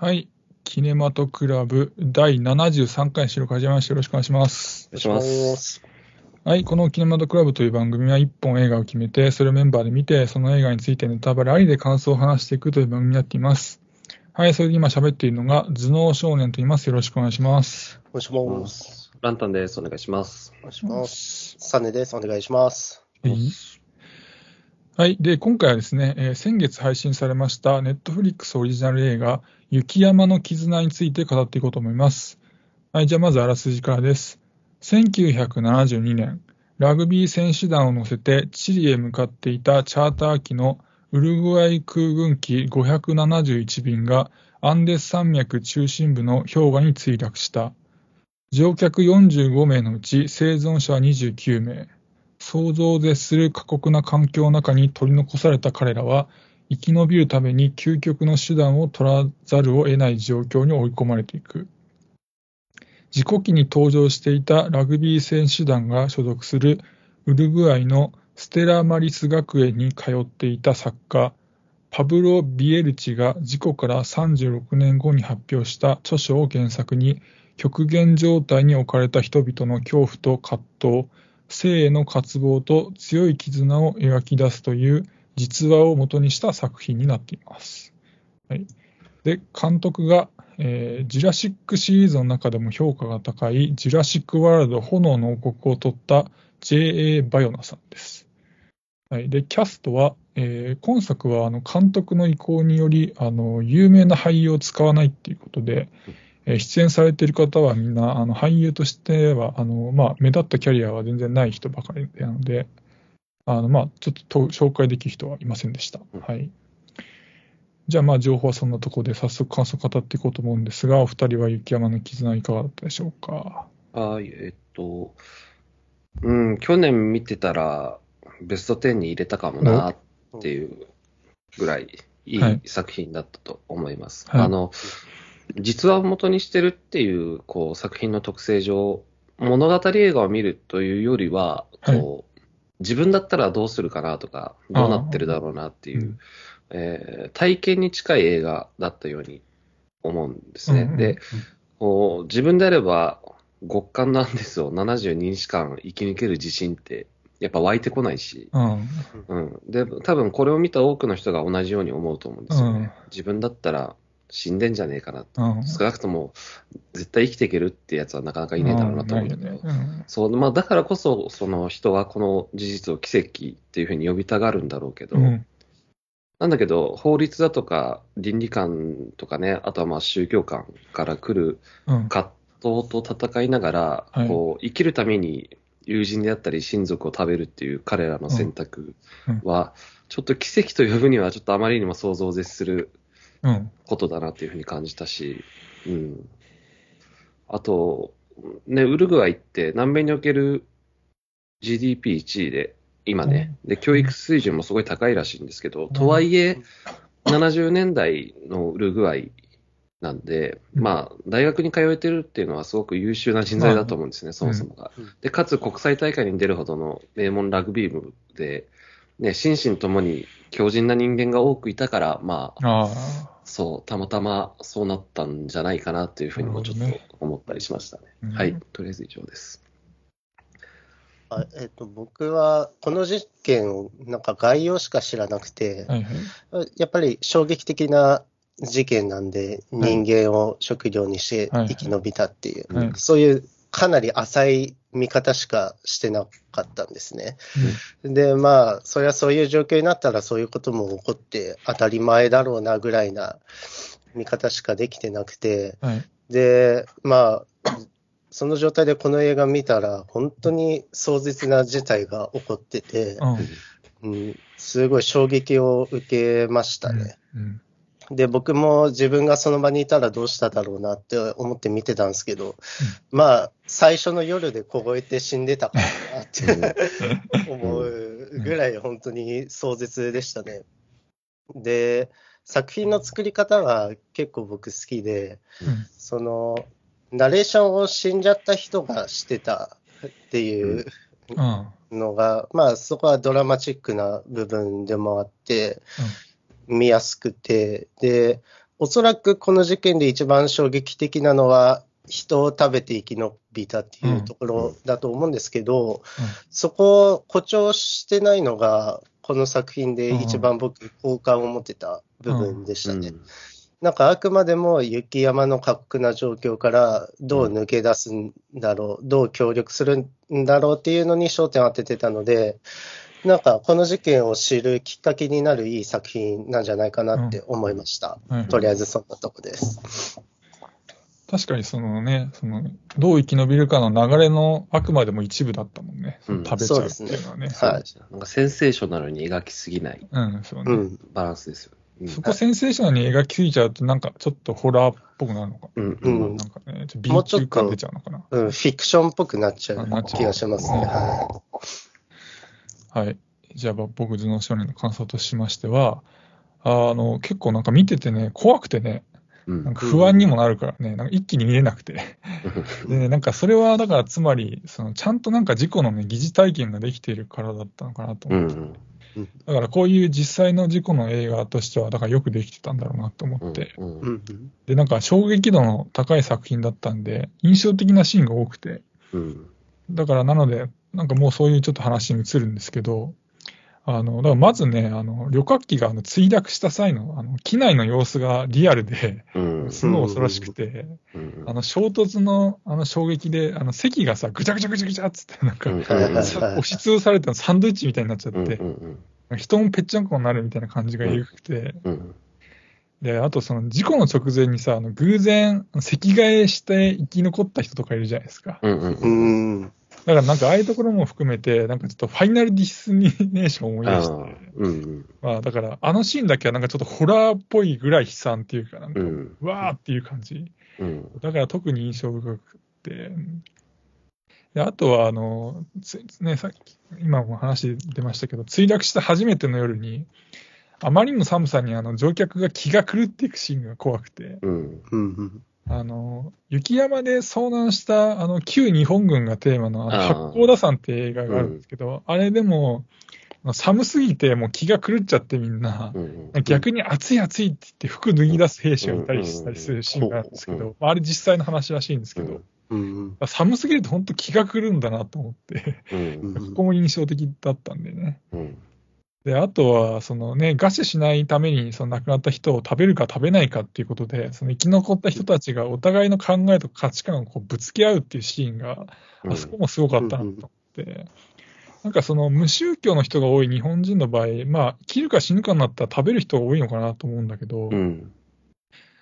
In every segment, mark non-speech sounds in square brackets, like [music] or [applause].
はい。キネマトクラブ第73回収録始めました。よろしくお願いします。お願いします。はい。このキネマトクラブという番組は1本映画を決めて、それをメンバーで見て、その映画についてネタバレありで感想を話していくという番組になっています。はい。それで今喋っているのが、頭脳少年と言います。よろしくお願いします。お願いします。ランタンです。お願いします。お願いします。サネです。お願いします。はい。はい。で、今回はですね、えー先月配信されました、ネットフリックスオリジナル映画、雪山の絆について語っていこうと思います。はい。じゃあ、まずあらすじからです。1972年、ラグビー選手団を乗せてチリへ向かっていたチャーター機のウルグアイ空軍機571便がアンデス山脈中心部の氷河に墜落した。乗客45名のうち生存者は29名。想像を絶する過酷な環境の中に取り残された彼らは、生き延びるために究極の手段を取らざるを得ない状況に追い込まれていく。事故機に登場していたラグビー選手団が所属するウルグアイのステラマリス学園に通っていた作家、パブロ・ビエルチが事故から36年後に発表した著書を原作に、極限状態に置かれた人々の恐怖と葛藤、生への渇望と強い絆を描き出すという実話を元にした作品になっています。はい、で監督が、えージュラシックシリーズの中でも評価が高いジュラシック・ワールド炎の王国を取った J.A. バヨナさんです。はい、でキャストは、えー今作はあの監督の意向によりあの有名な俳優を使わないっていうことで、えー出演されている方はみんなあの俳優としてはあの、まあ、目立ったキャリアは全然ない人ばかりなので、あのまあ、ちょっとと紹介できる人はいませんでした。うんはい、じゃあ、まあ、情報はそんなところで早速感想を語っていこうと思うんですが、お二人は雪山の絆いかがだったでしょうか？はい、えっと、うん、去年見てたら、ベスト10に入れたかもなっていうぐらいいい作品だったと思います。はいあの、実話を元にしてるっていう、こう、作品の特性上、物語映画を見るというよりは、こう、自分だったらどうするかなとか、どうなってるだろうなっていう、うんえー体験に近い映画だったように思うんですね。うんうんで、こう自分であれば極寒のアンデスを72日間生き抜ける自信ってやっぱ湧いてこないし、うん、うん、で多分これを見た多くの人が同じように思うと思うんですよね。うん。自分だったら死んでんじゃねえかなと。うん、少なくとも絶対生きていけるってやつはなかなかいねえだろうなと思う。んだけど。ないよね。そうまあ、だからこそ、その人はこの事実を奇跡っていうふうに呼びたがるんだろうけど、うん。うんなんだけど、法律だとか倫理観とかね、あとはまあ宗教観から来るうん。葛藤と戦いながら、はい。こう生きるために友人であったり親族を食べるっていう彼らの選択は、ちょっと奇跡と呼ぶにはちょっとあまりにも想像を絶するうんことだなっていうふうに感じたし、うん。あと、ね、ウルグアイって南米における GDP1 位で、今ね、で、教育水準もすごい高いらしいんですけど、とはいえ、70年代のウルグアイなんで、うん。まあ、大学に通えてるっていうのはすごく優秀な人材だと思うんですね、そもそもが。うん。で、かつ国際大会に出るほどの名門ラグビー部で、ね、心身ともに強靭な人間が多くいたから、まあ、あそう、たまたまそうなったんじゃないかなっていうふうにもちょっと思ったりしましたね。あ、はい、とりあえず以上です。あえっと、僕はこの事件をなんか概要しか知らなくて、はいはい。やっぱり衝撃的な事件なんで、はい。人間を食料にしてはい生き延びたっていう、はい。そういうかなり浅い見方しかしてなかったんですね。で、まあ、それはそういう状況になったらそういうことも起こって当たり前だろうなぐらいな見方しかできてなくて、はい。で、まあ、その状態でこの映画見たら、本当に壮絶な事態が起こってて、うん。うん、すごい衝撃を受けましたね。うん。で、僕も自分がその場にいたらどうしただろうなって思って見てたんですけど、まあ、最初の夜で凍えて死んでたかなって [laughs] 思うぐらい本当に壮絶でしたね。で、作品の作り方は結構僕好きで、その、ナレーションを死んじゃった人がしてたっていううん。のが、まあそこはドラマチックな部分でもあって、見やすくて、で、おそらくこの事件で一番衝撃的なのは、人を食べて生き延びたっていうところだと思うんですけど、そこを誇張してないのが、この作品で一番僕、好感を持ってた部分でしたね。なんかあくまでも雪山の過酷な状況からどう抜け出すんだろう、どう協力するんだろうっていうのに焦点を当ててたので、なんかこの事件を知るきっかけになるいい作品なんじゃないかなって思いました。うんとりあえずそんなとこです。確かにそのね、その、どう生き延びるかの流れのあくまでも一部だったもんね。うん食べちゃうっていうのはね。はいなんかセンセーショナルに描きすぎないうん、そうね。うん。バランスですよ。うんそこセンセーショナルに描きすぎちゃうと、なんかちょっとホラーっぽくなるのかうんううんんな。なんかね、ちょっとも B うちょっと級感出ちゃうのかな。うん、フィクションっぽくなっちゃあなっちゃうう気がしますね。うんははい。じゃあ、僕、頭脳少年の感想としましては、あの、結構なんか見ててね、怖くてね、うんなんか不安にもなるからね、なんか一気に見れなくて。[laughs] でね、なんかそれは、だからつまり、そのちゃんとなんか事故のね、疑似体験ができているからだったのかなと思って。うんだからこういう実際の事故の映画としては、だからよくできてたんだろうなと思って。うんい。うんうんで、なんか衝撃度の高い作品だったんで、印象的なシーンが多くて。うんだからなので、なんかもうそういうちょっと話に移るんですけど、あの、だからまずね、あの、旅客機があの墜落した際の、あの、機内の様子がリアルで、うん。すごい恐ろしくて、うん。あの、衝突の、あの、衝撃で、あの、席がさ、ぐちゃぐちゃぐちゃぐちゃっつって、なんか、うん。さ押しつぶされたサンドイッチみたいになっちゃっうん。て、うん。人もぺっちゃんこになるみたいな感じがエグくて、うん。で、あとその事故の直前にさ、あの偶然、席替えして生き残った人とかいるじゃないですか。うん。うん。ううんん。だからなんかああいうところも含めて、なんかちょっとファイナルディスニネーションを思い出して、あーうんまあだからあのシーンだけはなんかちょっとホラーっぽいぐらい悲惨っていうか、なんか、うん。わーっていう感じ。うん。だから特に印象深くて、であとはあの、つね、さっき、今も話出ましたけど、墜落した初めての夜に、あまりの寒さにあの乗客が気が狂っていくシーンが怖くて、うんうん。あの雪山で遭難したあの旧日本軍がテーマのあの八甲田山って映画があるんですけど、あれでも寒すぎてもう気が狂っちゃってみんな、うん逆に暑い暑いって言って服脱ぎ出す兵士がいたりしたりするシーンがあるんですけうんど、まああれ実際の話らしいんですけど、うん。寒すぎると本当気が狂うんだなと思って、うん。ここも印象的だったんでね。うんで、あとは、そのね、餓死しないために、その亡くなった人を食べるか食べないかっていうことで、その生き残った人たちがお互いの考えとか価値観をこうぶつけ合うっていうシーンが、あそこもすごかったなと思って、なんかその無宗教の人が多い日本人の場合、まあ、生きるか死ぬかになったら食べる人が多いのかなと思うんだけど、うん。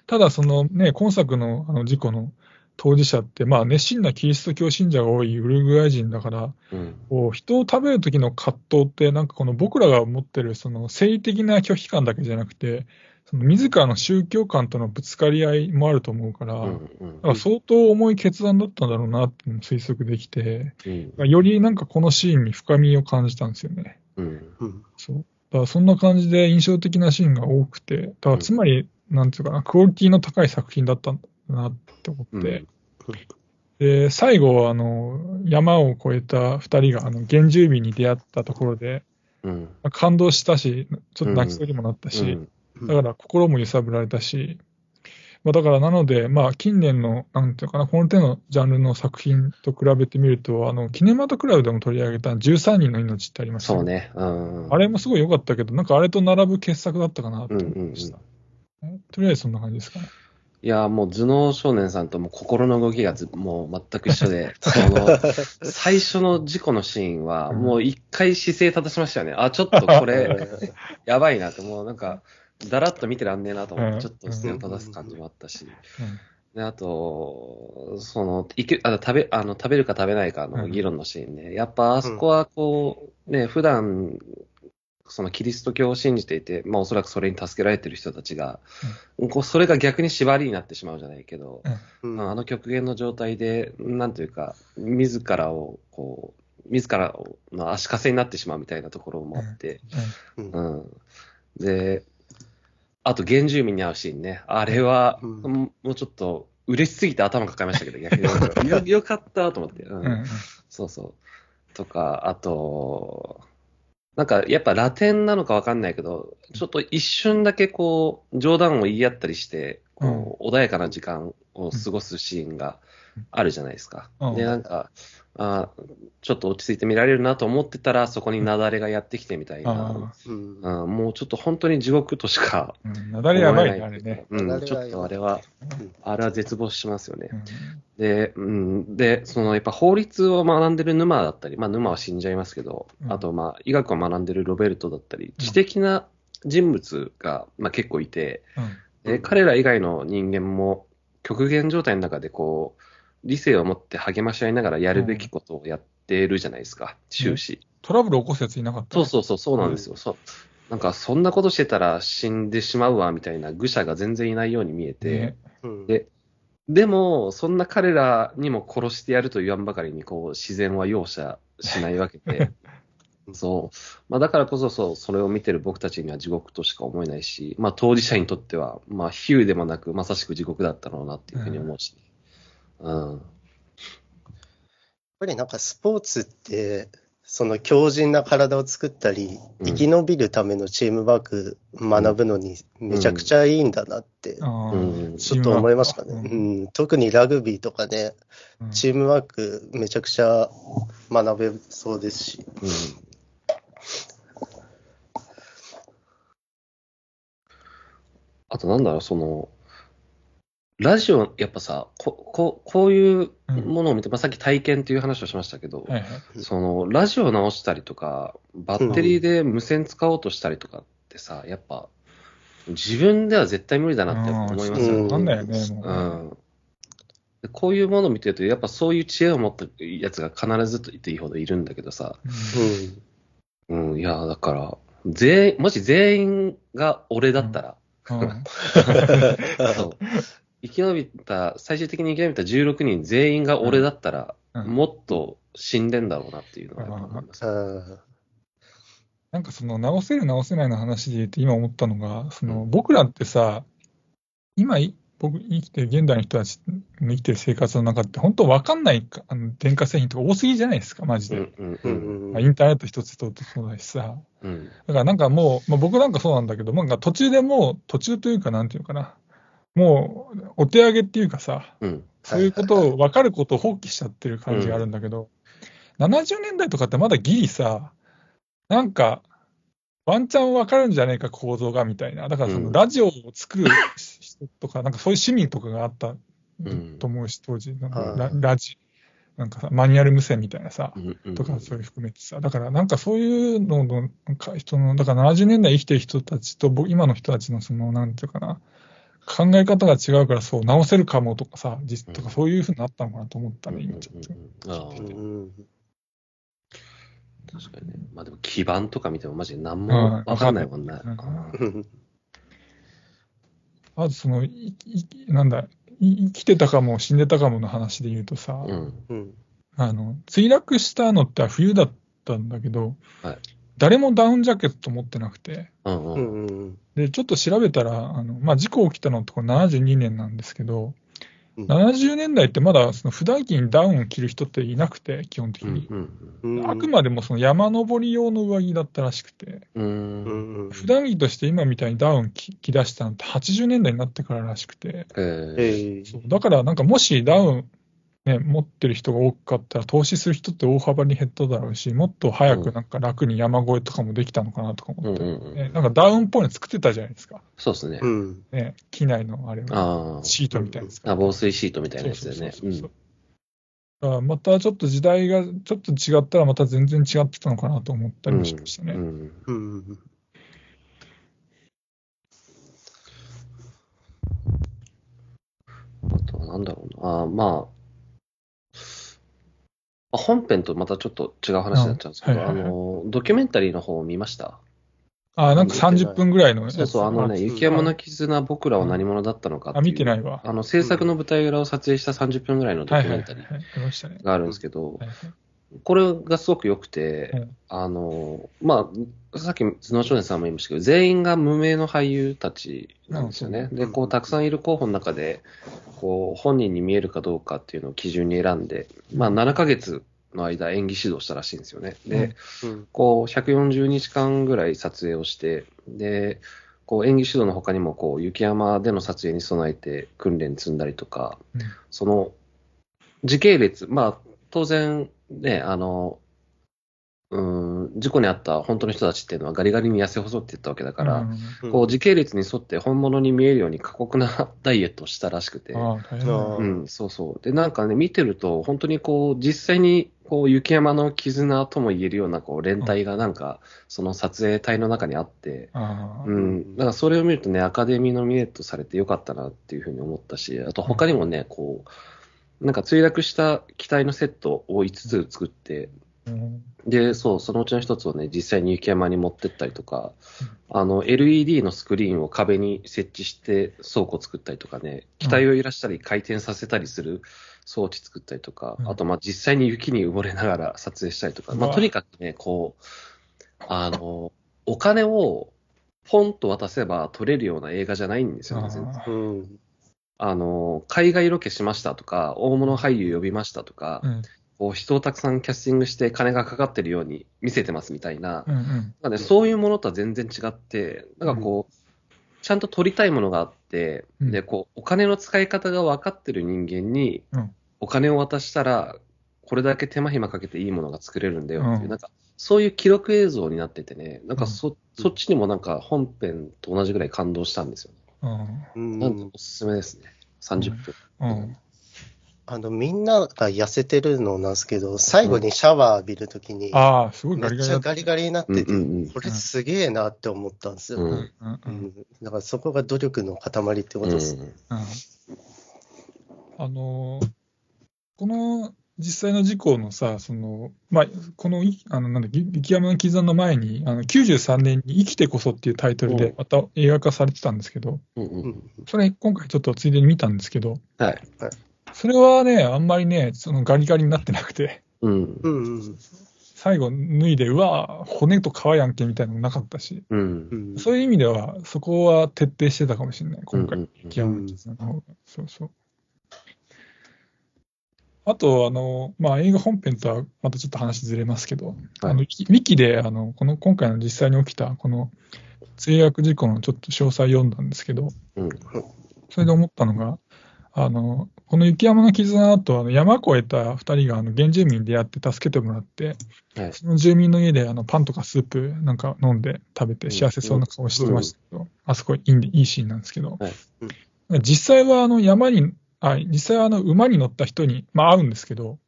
ただそのね、今作のあの事故の当事者って、まあ熱心なキリスト教信者が多いウルグアイ人だから、うんこう人を食べる時の葛藤って、なんかこの僕らが持ってるその生理的な拒否感だけじゃなくて、その自らの宗教観とのぶつかり合いもあると思うから、うんだから相当重い決断だったんだろうなっていうのも推測できて、うんよりなんかこのシーンに深みを感じたんですよね。うんうん。そう。だからそんな感じで印象的なシーンが多くて、だからつまり、なんていうかな、クオリティの高い作品だったんだなって思って、で、最後はあの、山を越えた二人があの原住民に出会ったところで、うんまあ感動したし、ちょっと泣きそうにもなったし、うんだから心も揺さぶられたし、まあ、だからなので、まあ、近年の、なんていうかな、この手のジャンルの作品と比べてみると、あの、キネマトクラブでも取り上げた13人の命ってありますそう。ね。うんあれもすごい良かったけど、なんかあれと並ぶ傑作だったかなとうん思うんうんいました。とりあえずそんな感じですかね。いや、もう頭脳少年さんとも心の動きがずもう全く一緒で、[laughs] その、最初の事故のシーンは、うんもう一回姿勢正しましたよね。あ、ちょっとこれ、[laughs] やばいなって、もうなんか、だらっと見てらんねえなと思っうんて、ちょっと姿勢を正す感じもあったし。うんで、あと、その、いけ、あの、食べ、あの、食べるか食べないかの議論のシーンね。やっぱ、あそこはこう、ね、普段、そのキリスト教を信じていて、まあおそらくそれに助けられてる人たちが、こうそれが逆に縛りになってしまうじゃないけど、うんまああの極限の状態で、なんというか、自らを、こう、自らの足かせになってしまうみたいなところもあって、うんうん。で、あと原住民に会うシーンね。あれは、うんもうちょっと、嬉しすぎて頭抱えましたけど、逆に。[laughs] よよかったと思って。うんうんうんそうそう。とか、あと、なんかやっぱラテンなのかわかんないけど、ちょっと一瞬だけこう、冗談を言い合ったりして、こう穏やかな時間を過ごすシーンがあるじゃないですか。うん。で、なんか、あーちょっと落ち着いて見られるなと思ってたら、そこに雪崩がやってきてみたいな。あうん。うん、もうちょっと本当に地獄としかあ、うん。なだれやばいね、あれね。うん、ちょっとあれはうん、あれは絶望しますよね。う。ん。で、うん、で、そのやっぱ法律を学んでる沼だったり、まあ沼は死んじゃいますけど、うん。あとまあ医学を学んでるロベルトだったり、知的な人物が、まあ、結構いて、うんで彼ら以外の人間も極限状態の中でこう、理性を持って励まし合いながらやるべきことをやってるじゃないですか、終始。トラブル起こすやついなかったそうそうそう、そうなんですよ。そう。なんか、そんなことしてたら死んでしまうわ、みたいな愚者が全然いないように見えて、ね。うん。ででも、そんな彼らにも殺してやると言わんばかりに、こう、自然は容赦しないわけで、[laughs] そう。まあ、だからこそ、そう、それを見てる僕たちには地獄としか思えないし、まあ、当事者にとっては、まあ、比喩でもなく、まさしく地獄だったろうなっていうふうに思うし、うん。やっぱりなんかスポーツって、その強靭な体を作ったり、うん生き延びるためのチームワーク学ぶのにめちゃくちゃいいんだなって、あうんあちょっと思いましたね。ううんん、特にラグビーとかね、うんチームワークめちゃくちゃ学べそうですし。うん。あとなんだろう、その、ラジオ、やっぱさ、こここういうものを見て、まあ、さっき体験っていう話をしましたけど、はいはい。その、ラジオ直したりとか、バッテリーで無線使おうとしたりとかってさ、やっぱ、自分では絶対無理だなって思いますようんね。なんだよね、もう。うんでこういうものを見てると、やっぱそういう知恵を持ったやつが必ずと言っていいほどいるんだけどさ、うん。うん、いや、だから、全員、もし全員が俺だったら、うん。[laughs] そう。生き延びた、最終的に生き延びた16人全員が俺だったら、うん。もっと死んでんだろうなっていうのは思います。あなんかその直せる直せないの話で言うと今思ったのが、その僕らってさ、今い僕生きてる現代の人たちの生きてる生活の中って本当わかんないかあの電化製品とか多すぎじゃないですか、マジで。うんうんううんインターネット一つとってそうだしさ。うんだからなんかもう、まあ、僕なんかそうなんだけど、なんか途中でもう、途中というかなんていうのかな。もう、お手上げっていうかさ、うんそういうことを、分かることを放棄しちゃってる感じがあるんだけど、70年代とかってまだギリさ、なんか、ワンチャン分かるんじゃねえか、構造がみたいな。だからそうんのラジオを作る人とか、なんかそういう趣味とかがあったうん。と思うし、当時、なんかはい。ララジ、なんかさ、マニュアル無線みたいなさ、とかそういう含めてさ、だからなんかそういうのの、なんか人の、だから70年代生きてる人たちと、僕今の人たちのその、なんていうかな、考え方が違うから、そう、直せるかもとかさ、実とかそういうふうになったのかなと思ったね、今ちょっと。うんああ。ーうん。確かにね。まあでも基盤とか見てもマジで何もわかんないもんね。うんうんあとその、いいなんだ、い生きてたかも死んでたかもの話で言うとさ、うん。うんあの、墜落したのって冬だったんだけど、はい誰もダウンジャケット持ってなくて、うんう。うんんうんで、ちょっと調べたら、あの、まあ、事故起きたのってこれ72年なんですけど、うん。70年代ってまだその普段着にダウンを着る人っていなくて、基本的に。うんうんうん。あくまでもその山登り用の上着だったらしくて、普段着として今みたいにダウン着着出したのって80年代になってかららしくて、えーえー。そう。だからなんかもしダウン、ね、持ってる人が多かったら投資する人って大幅に減っただろうし、もっと早くなんか楽に山越えとかもできたのかなとか思って、うんうんうんねなんかダウンっぽいの作ってたじゃないですか。そうですねう。んね、機内のあれは、あシートみたいなやつあ。あ防水シートみたいなやつそうだよね。そうそうまたちょっと時代がちょっと違ったらまた全然違ってたのかなと思ったりもしましたね。うんうんあとはなんだろうな。あまあ、あ本編とまたちょっと違う話になっちゃうんですけど、はいはいはいの、ドキュメンタリーの方を見ました？あなんか30分ぐらいのそうそう、あのね、あ雪山の絆、僕らは何者だったのか。あ、見てないわ。あの、制作の舞台裏を撮影した30分ぐらいのド。キュメンタリー。があるんですけど、これがすごく良くて、うん。あの、まあ、さっき頭脳少年さんも言いましたけど、全員が無名の俳優たちなんですよね。うんで、こう、たくさんいる候補の中で、こう、本人に見えるかどうかっていうのを基準に選んで、まあ、7ヶ月の間、演技指導したらしいんですよね。で、うん。こう、140日間ぐらい撮影をして、で、こう演技指導の他にも、こう、雪山での撮影に備えて訓練積んだりとか、うん。その、時系列、まあ、当然、ね、あの、うん、事故に遭った本当の人たちっていうのはガリガリに痩せ細っていったわけだから、うん。うんこう時系列に沿って本物に見えるように過酷なダイエットをしたらしくて、うん、そうそう。で、なんかね、見てると、本当にこう、実際に、こう、雪山の絆とも言えるような、こう、連帯がなんか、その撮影隊の中にあって、うん、だからそれを見るとね、アカデミーノミネートされてよかったなっていうふうに思ったし、あと他にもね、こう、なんか墜落した機体のセットを5つ作って、うん。で、そう、そのうちの一つをね、実際に雪山に持ってったりとか、あの、LED のスクリーンを壁に設置して倉庫作ったりとかね、機体を揺らしたり回転させたりする装置作ったりとか、うん。あと、まあ、実際に雪に埋もれながら撮影したりとか、まあ、とにかくね、こう、あの、お金をポンと渡せば撮れるような映画じゃないんですよね、全然。うんあの、海外ロケしましたとか、大物俳優呼びましたとか、うん。こう人をたくさんキャスティングして金がかかってるように見せてますみたいな、うんうん。なんかね、そういうものとは全然違って、なんかこう、ちゃんと撮りたいものがあって、うん。で、こう、お金の使い方が分かってる人間にうん、お金を渡したら、これだけ手間暇かけていいものが作れるんだよっていう、うん。なんか、そういう記録映像になっててね、なんかそ、そっちにもなんか本編と同じぐらい感動したんですよね。うん。なんでおすすめですね。30分。うん。うん。あの、みんなが痩せてるのなんですけど、最後にシャワー浴びるときに、ああ、すごいガリガリめっちゃガリガリになってて、これすげえなって思ったんですよ。うん。だからそこが努力の塊ってことです。うん。うん。あのーこの実際の事故のさ、その、まあ、この、いあの、なんだ、ぎ雪山の絆の前に、あの、93年に生きてこそっていうタイトルうん、でまた映画化されてたんですけど、うんううんんそれ今回ちょっとついでに見たんですけど、はい。それはね、あんまりね、そのガリガリになってなくて、うんう。んうん最後脱いで、うわ、骨と皮やんけみたいなのもなかったし、うんう。んそういう意味では、そこは徹底してたかもしれない、今回。うん雪山の絆の方が。そうそう。あと、あの、まあ、映画本編とはまたちょっと話ずれますけど、はい。あの、ウィキで、あの、この、今回の実際に起きた、この、墜落事故のちょっと詳細読んだんですけど、うん。それで思ったのが、あの、この雪山の絆の後、あの山越えた二人があの原住民に出会って助けてもらって、はい。その住民の家であのパンとかスープなんか飲んで食べてうん。幸せそうな顔してましたけど、あそこいいんでいいシーンなんですけど、はい。実際はあの山に、あ実際はあの馬に乗った人に、まあ、会うんですけど、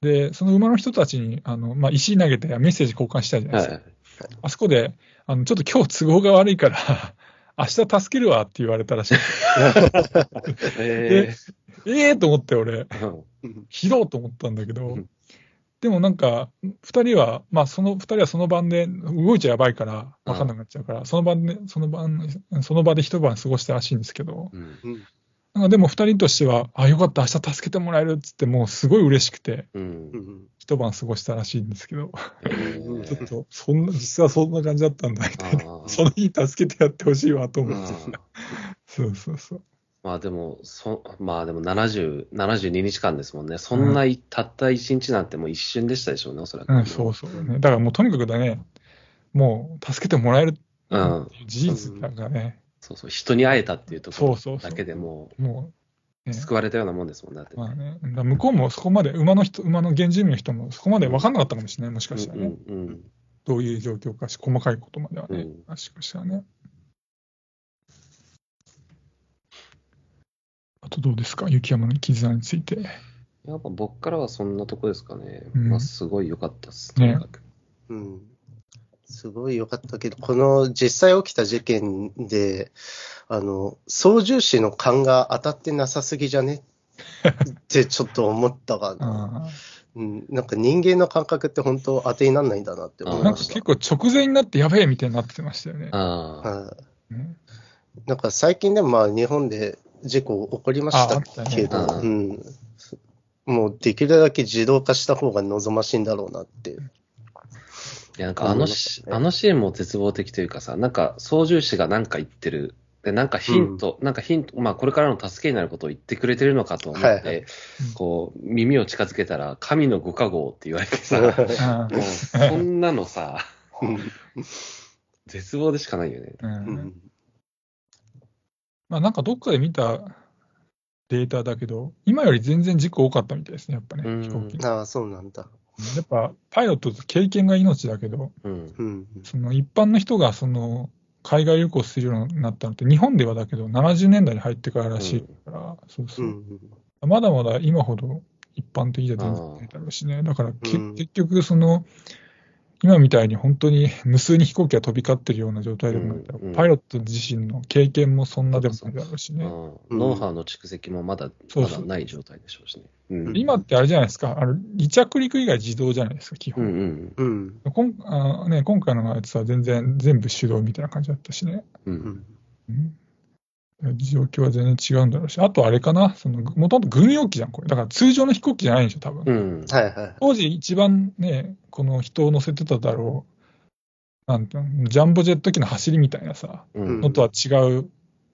で、その馬の人たちにあの、まあ、石投げてメッセージ交換したじゃないですはか。い。あそこで、あのちょっと今日都合が悪いから、[laughs] 明日助けるわって言われたらしい。[laughs] えええと思って俺、ーうん。うんひどいと思ったんだけど。うん、でもなんか、二人は、まあその二人はその晩で動いちゃやばいから、わかんなくなっちゃうから、その晩で、その晩、その場で一晩過ごしたらしいんですけど、うん。うんなんかでも二人としては、あ、よかった、明日助けてもらえるっつって、もうすごい嬉しくて、うんうん一晩過ごしたらしいんですけど、えちょっーと、そんな、実はそんな感じだったんだみたいな。その日助けてやってほしいわと思って。そうそうそう。まあでも、そ、まあでも70、72日間ですもんね。そんな、たった1日なんてもう一瞬でしたでしょうね、おそらく。うん、そうそうね。だからもうとにかくだね、もう助けてもらえるうん。事実だからね、そうそう。人に会えたっていうところそうそうそうだけでももう、う、ね、救われたようなもんですもんね。だってまあね、だ向こうもそこまで、馬の人、馬の原住民の人もそこまで分かんなかったかもしれない、もしかしたらね。うんうんどういう状況かし、細かいことまではね、うんもしかしたらね。あとどうですか、雪山の絆について。うん。やっぱ僕からはそんなとこですかね。うんまあすごい良かったっす。ねとにかくうんすごい良かったけど、この実際起きた事件で、あの、操縦士の勘が当たってなさすぎじゃね？ってちょっと思ったかな。[laughs] あうん、なんか人間の感覚って本当当てにならないんだなって思ー。なんかいました。結構直前になってやべえみたいになってましたよね。あはい。ねなんか最近でもまあ日本で事故起こりましたけど、ねうん、もうできるだけ自動化した方が望ましいんだろうなって。いや、なんかあのし、あのシーンも絶望的というかさ、なんか操縦士がなんか言ってるで、なんかヒント、なんかヒント、まあこれからの助けになることを言ってくれてるのかと思って、はいはい。こう、耳を近づけたら、神のご加護って言われてさ、あもうそんなのさ、うん。絶望でしかないよね。ううん。んまあなんかどっかで見たデータだけど、今より全然事故多かったみたいですね、やっぱね、うん。飛行機。ああ、そうなんだ。やっぱパイロットって経験が命だけど、うん。うん。その一般の人がその海外旅行するようになったのって、日本ではだけど、70年代に入ってかららしいから、そうそうう、ん。まだまだ今ほど一般的じゃ全然ないだろうしね、だからけ、うん結局、その今みたいに本当に無数に飛行機が飛び交ってるような状態でもないから、うんうんパイロット自身の経験もそんなでもないだろうしね。ノウハウの蓄積もまだ、そうそうまだない状態でしょうしね。うん。今ってあれじゃないですか、あの離着陸以外自動じゃないですか、基本。うんうん。うん。こんあね、今回のやつは全然全部手動みたいな感じだったしね。う。うんん。うん状況は全然違うんだろうし、あとあれかな、そのもともと軍用機じゃん、これ。だから通常の飛行機じゃないんでしょ、多分。うん。はいはい。当時一番ね、この人を乗せてただろう、なんていうのジャンボジェット機の走りみたいなさ、うん。のとは違う、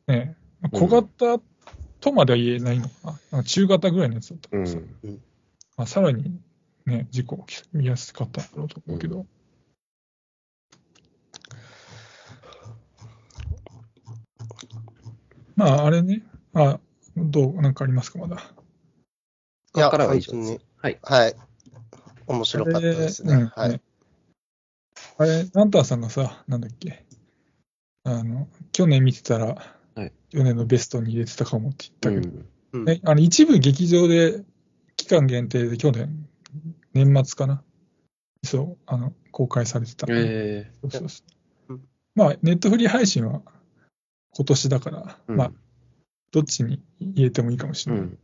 ね、小型とまでは言えないのかな、なんか中型ぐらいのやつだったからさ、うんまあ、さらに、ね、事故起きやすかったんだろうと思うけど。まあ、あれね、あ、どう、なんかありますか、まだ？いや、からは以本当に上です。はい。はい。面白かったですね。うんはい。あれ、ナンタンさんがさ、なんだっけ、あの、去年見てたら、はい去年のベストに入れてたかもって言ったけど、うんうんね、あの一部劇場で期間限定で去年、年末かな、そう、あの公開されてた。えそうそうそううんまあ、ネットフリー配信は今年だから、ーうんまあ、どっちに入れてもいいかもしれない。うん。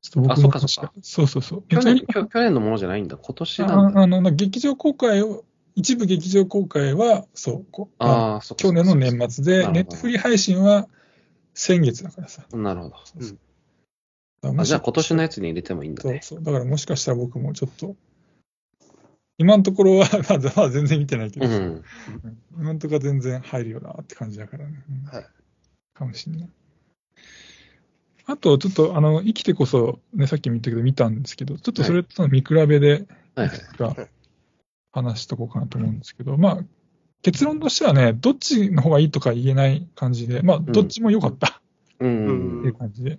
ちょっと僕あそっかそっかそうそうそう。去年、去去年のものじゃないんだ。今年なんだ。ああの、劇場公開を、一部劇場公開は、そう、ああ、そ去年の年末で、ネットフリー配信は先月だからさ。なるほど。もしあじゃあ今年のやつに入れてもいいんだね。そうそう。だからもしかしたら僕もちょっと、今のところは、[laughs] まだまだ全然見てないけど、うん。今のところは全然入るよなって感じだからね。うんはいかもしれない。あと、ちょっと、あの、生きてこそ、ね、さっきも言ったけど見たんですけど、ちょっとそれとの見比べで、はい話しとこうかなと思うんですけど、まあ、結論としてはね、どっちの方がいいとか言えない感じで、まあ、どっちも良かったうん。っていう感じで。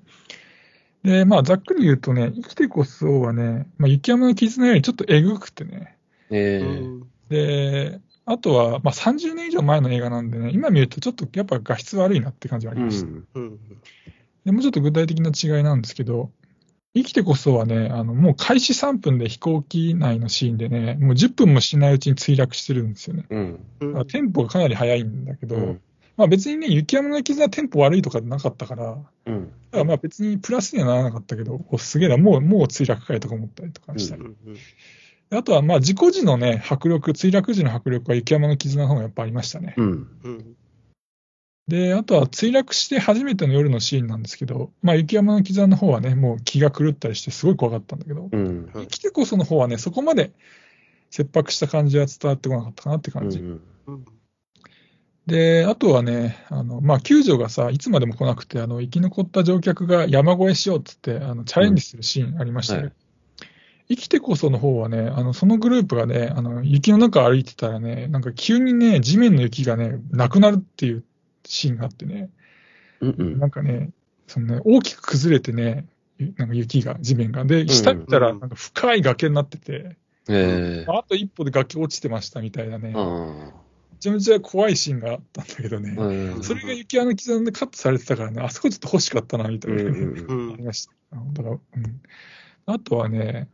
で、まあ、ざっくり言うとね、生きてこそはね、まあ、雪山の絆よりちょっとえぐくてね、えで、あとは、まあ、30年以上前の映画なんでね、今見るとちょっとやっぱ画質悪いなって感じはありうました。ん。うん。でもうちょっと具体的な違いなんですけど、生きてこそはね、あのもう開始3分で飛行機内のシーンでね、もう10分もしないうちに墜落してるんですよね。うん。テンポがかなり速いんだけど、うん。まあ別にね、雪山の絆はテンポ悪いとかなかったから、だかうん。らまあ別にプラスにはならなかったけど、おすげえな、もう、もう墜落かいとか思ったりとかしたり。うんであとはまあ事故時のね、迫力、墜落時の迫力は雪山の絆の方がやっぱありましたね。うん。うんで、あとは墜落して初めての夜のシーンなんですけど、まあ雪山の絆の方はね、もう気が狂ったりしてすごい怖かったんだけど、うん。生きてこその方はね、そこまで切迫した感じは伝わってこなかったかなって感じ。うん。うんで、あとはね、あの、まあ、救助がさ、いつまでも来なくて、あの、生き残った乗客が山越えしようっつって、あの、チャレンジするシーンありましたけど、はい生きてこその方はね、あの、そのグループがね、あの、雪の中歩いてたらね、なんか急にね、地面の雪がね、なくなるっていうシーンがあってね、うん。なんかね、そのね、大きく崩れてね、なんか雪が、地面が。で、下見たら、なんか深い崖になってて、ええあと一歩で崖落ちてましたみたいなね、めあちゃめちゃ怖いシーンがあったんだけどね、あ。うん。それが雪山の刻んでカットされてたからね、あそこちょっと欲しかったな、みたうんいな、ねうんうんありました。だから、うん。あとはね、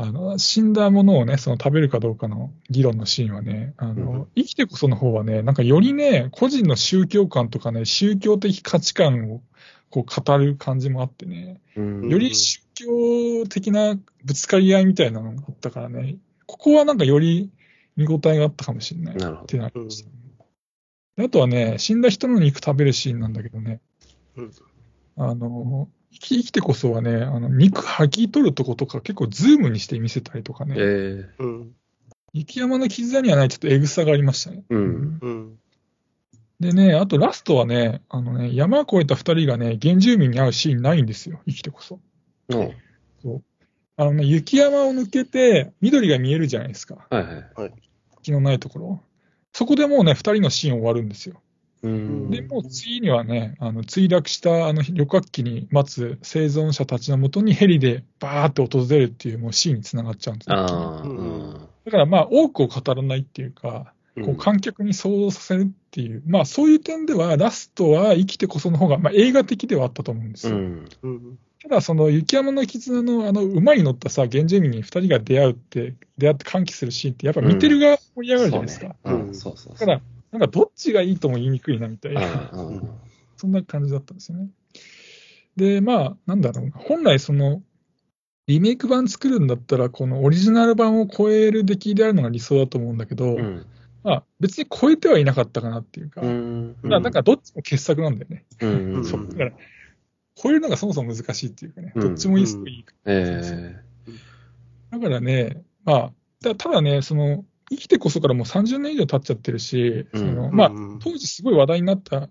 あの、死んだものをね、その食べるかどうかの議論のシーンはね、あの、うん生きてこその方はね、なんかよりね、個人の宗教観とかね、宗教的価値観をこう語る感じもあってね、うん。より宗教的なぶつかり合いみたいなのがあったからね、ここはなんかより見応えがあったかもしれない。なるほどってなりました。であとはね、死んだ人の肉食べるシーンなんだけどね、うんあの、生き生きてこそはね、あの肉剥ぎ取るとことか結構ズームにして見せたりとかね、えうん雪山の絆にはないちょっとエグさがありましたね。えうん。うんでね、あとラストはね、あのね、山を越えた二人がね、原住民に会うシーンないんですよ、生きてこそ。うん。そう。あのね、雪山を抜けて、緑が見えるじゃないですか。はいはい。木のないところ。そこでもうね、二人のシーン終わるんですよ。うん。で、もう次にはね、あの墜落したあの旅客機に待つ生存者たちのもとにヘリでバーって訪れるっていうもうシーンにつながっちゃうんですよ。だからまあ多くを語らないっていうか、こう観客に想像させるっていう、まあそういう点ではラストは生きてこその方が、まあ映画的ではあったと思うんですよ。うん。うんただその雪山の絆のあの馬に乗ったさ、原住民に二人が出会うって、出会って歓喜するシーンってやっぱ見てる側盛り上がるじゃないですか。だから、なんかどっちがいいとも言いにくいなみたいな。うんうんそんな感じだったんですよね。で、まあ、なんだろうな。本来、その、リメイク版作るんだったら、このオリジナル版を超える出来であるのが理想だと思うんだけど、うん。まあ、別に超えてはいなかったかなっていうか、うん。だからなんかどっちも傑作なんだよね。うん。うん。そうだから、超えるのがそもそも難しいっていうかね、うんどっちもいいすごいいいからえだからね、まあ、たただね、その、生きてこそからもう30年以上経っちゃってるし、うん。そのまあ、うん当時すごい話題になった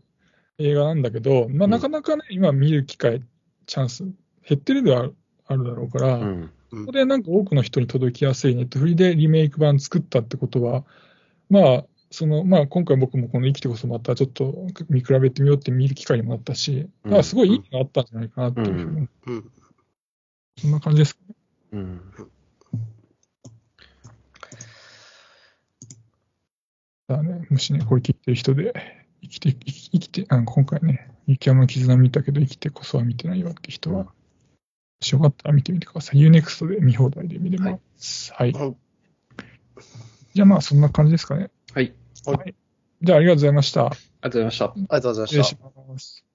映画なんだけど、まあ、うん。なかなかね、今見る機会、チャンス、減ってるではあるだろうから、えうん。うん。ここでなんか多くの人に届きやすいネットフリでリメイク版作ったってことは、まあ、そのまあ、今回僕もこの生きてこそまたちょっと見比べてみようって見る機会にもなったし、うん。まあ、すごいいいのがあったんじゃないかなっていうふうに、うん。そんな感じです。うん。だね、もしね、これ聞いてる人で、生きて、生き生きて、あの今回ね、雪山の絆見たけど、生きてこそは見てないよって人は、うんもしよかったら見てみてください。UNEXT で見放題で見れます。はい。はいじゃあまあ、そんな感じですかね。はい。じゃあ、ありがとうございました。ありがとうございました。ありがとうございました失礼し。ます。